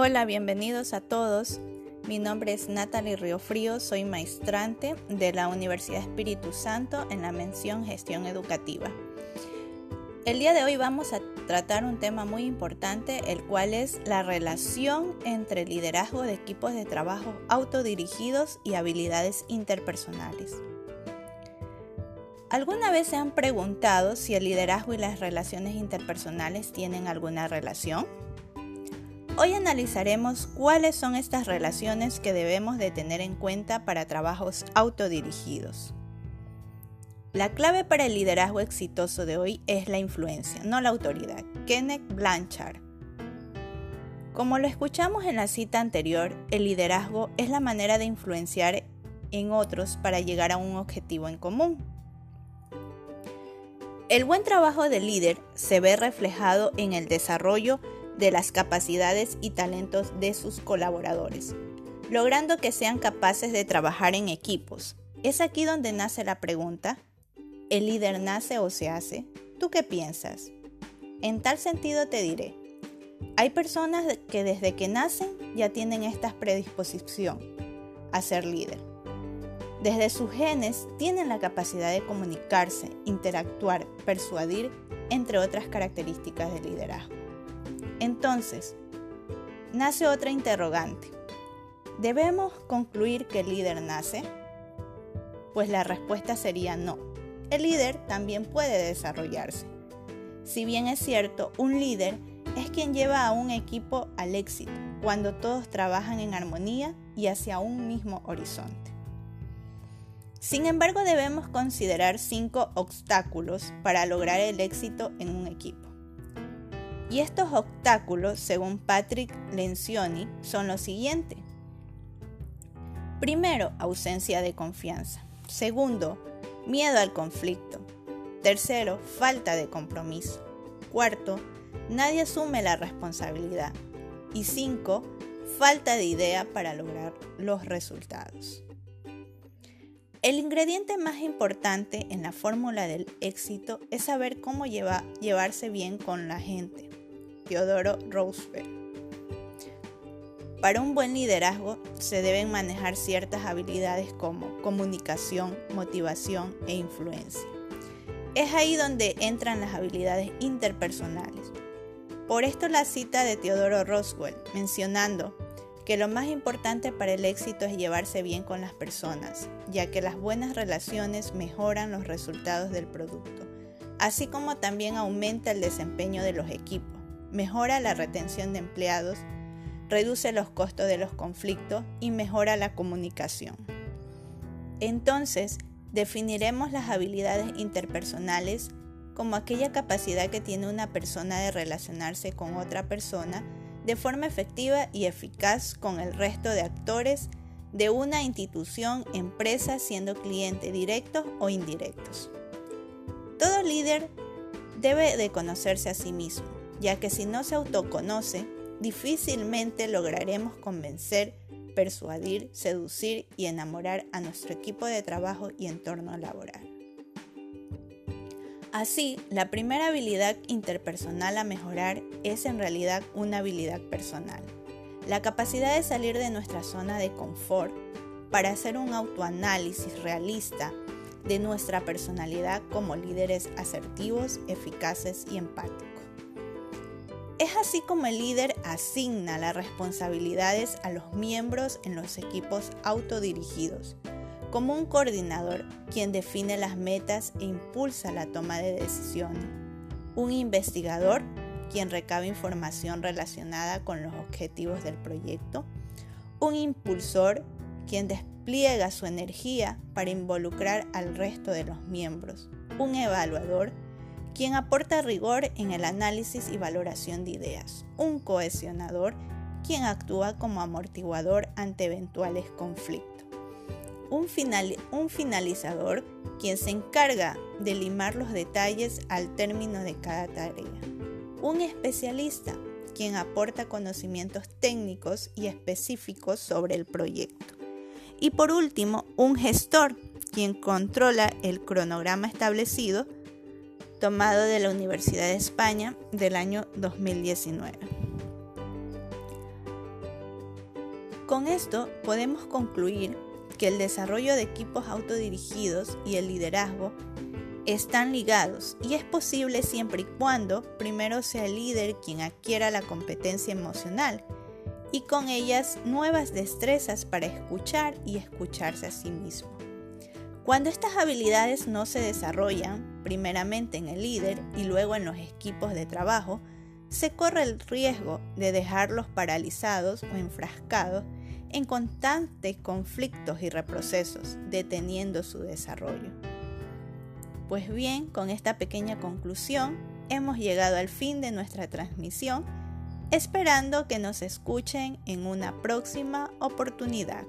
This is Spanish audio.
Hola, bienvenidos a todos. Mi nombre es Natalie Riofrío, soy maestrante de la Universidad Espíritu Santo en la mención Gestión Educativa. El día de hoy vamos a tratar un tema muy importante, el cual es la relación entre liderazgo de equipos de trabajo autodirigidos y habilidades interpersonales. ¿Alguna vez se han preguntado si el liderazgo y las relaciones interpersonales tienen alguna relación? Hoy analizaremos cuáles son estas relaciones que debemos de tener en cuenta para trabajos autodirigidos. La clave para el liderazgo exitoso de hoy es la influencia, no la autoridad. Kenneth Blanchard. Como lo escuchamos en la cita anterior, el liderazgo es la manera de influenciar en otros para llegar a un objetivo en común. El buen trabajo del líder se ve reflejado en el desarrollo de las capacidades y talentos de sus colaboradores, logrando que sean capaces de trabajar en equipos. Es aquí donde nace la pregunta, ¿el líder nace o se hace? ¿Tú qué piensas? En tal sentido te diré, hay personas que desde que nacen ya tienen esta predisposición a ser líder. Desde sus genes tienen la capacidad de comunicarse, interactuar, persuadir, entre otras características del liderazgo. Entonces, nace otra interrogante. ¿Debemos concluir que el líder nace? Pues la respuesta sería no. El líder también puede desarrollarse. Si bien es cierto, un líder es quien lleva a un equipo al éxito, cuando todos trabajan en armonía y hacia un mismo horizonte. Sin embargo, debemos considerar cinco obstáculos para lograr el éxito en un equipo. Y estos obstáculos, según Patrick Lencioni, son los siguientes. Primero, ausencia de confianza. Segundo, miedo al conflicto. Tercero, falta de compromiso. Cuarto, nadie asume la responsabilidad. Y cinco, falta de idea para lograr los resultados. El ingrediente más importante en la fórmula del éxito es saber cómo llevarse bien con la gente. Teodoro Roosevelt. Para un buen liderazgo se deben manejar ciertas habilidades como comunicación, motivación e influencia. Es ahí donde entran las habilidades interpersonales. Por esto la cita de Teodoro Roosevelt mencionando que lo más importante para el éxito es llevarse bien con las personas, ya que las buenas relaciones mejoran los resultados del producto, así como también aumenta el desempeño de los equipos mejora la retención de empleados, reduce los costos de los conflictos y mejora la comunicación. Entonces, definiremos las habilidades interpersonales como aquella capacidad que tiene una persona de relacionarse con otra persona de forma efectiva y eficaz con el resto de actores de una institución, empresa, siendo cliente directos o indirectos. Todo líder debe de conocerse a sí mismo ya que si no se autoconoce, difícilmente lograremos convencer, persuadir, seducir y enamorar a nuestro equipo de trabajo y entorno laboral. Así, la primera habilidad interpersonal a mejorar es en realidad una habilidad personal, la capacidad de salir de nuestra zona de confort para hacer un autoanálisis realista de nuestra personalidad como líderes asertivos, eficaces y empáticos. Es así como el líder asigna las responsabilidades a los miembros en los equipos autodirigidos, como un coordinador quien define las metas e impulsa la toma de decisiones, un investigador quien recaba información relacionada con los objetivos del proyecto, un impulsor quien despliega su energía para involucrar al resto de los miembros, un evaluador quien aporta rigor en el análisis y valoración de ideas, un cohesionador, quien actúa como amortiguador ante eventuales conflictos, un, un finalizador, quien se encarga de limar los detalles al término de cada tarea, un especialista, quien aporta conocimientos técnicos y específicos sobre el proyecto. Y por último, un gestor, quien controla el cronograma establecido tomado de la Universidad de España del año 2019. Con esto podemos concluir que el desarrollo de equipos autodirigidos y el liderazgo están ligados y es posible siempre y cuando primero sea el líder quien adquiera la competencia emocional y con ellas nuevas destrezas para escuchar y escucharse a sí mismo. Cuando estas habilidades no se desarrollan, primeramente en el líder y luego en los equipos de trabajo, se corre el riesgo de dejarlos paralizados o enfrascados en constantes conflictos y reprocesos, deteniendo su desarrollo. Pues bien, con esta pequeña conclusión, hemos llegado al fin de nuestra transmisión esperando que nos escuchen en una próxima oportunidad.